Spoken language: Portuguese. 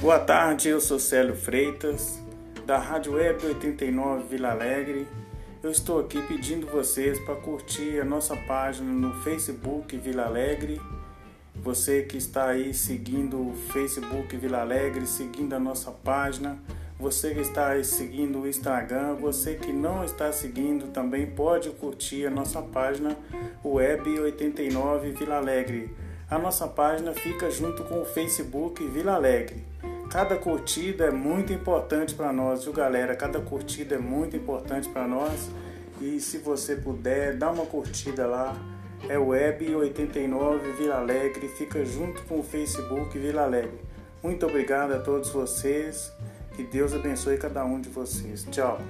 Boa tarde, eu sou Célio Freitas, da Rádio Web 89 Vila Alegre. Eu estou aqui pedindo vocês para curtir a nossa página no Facebook Vila Alegre. Você que está aí seguindo o Facebook Vila Alegre, seguindo a nossa página, você que está aí seguindo o Instagram, você que não está seguindo também pode curtir a nossa página Web 89 Vila Alegre. A nossa página fica junto com o Facebook Vila Alegre. Cada curtida é muito importante para nós, viu galera? Cada curtida é muito importante para nós. E se você puder, dá uma curtida lá. É Web 89 Vila Alegre, fica junto com o Facebook Vila Alegre. Muito obrigado a todos vocês. Que Deus abençoe cada um de vocês. Tchau.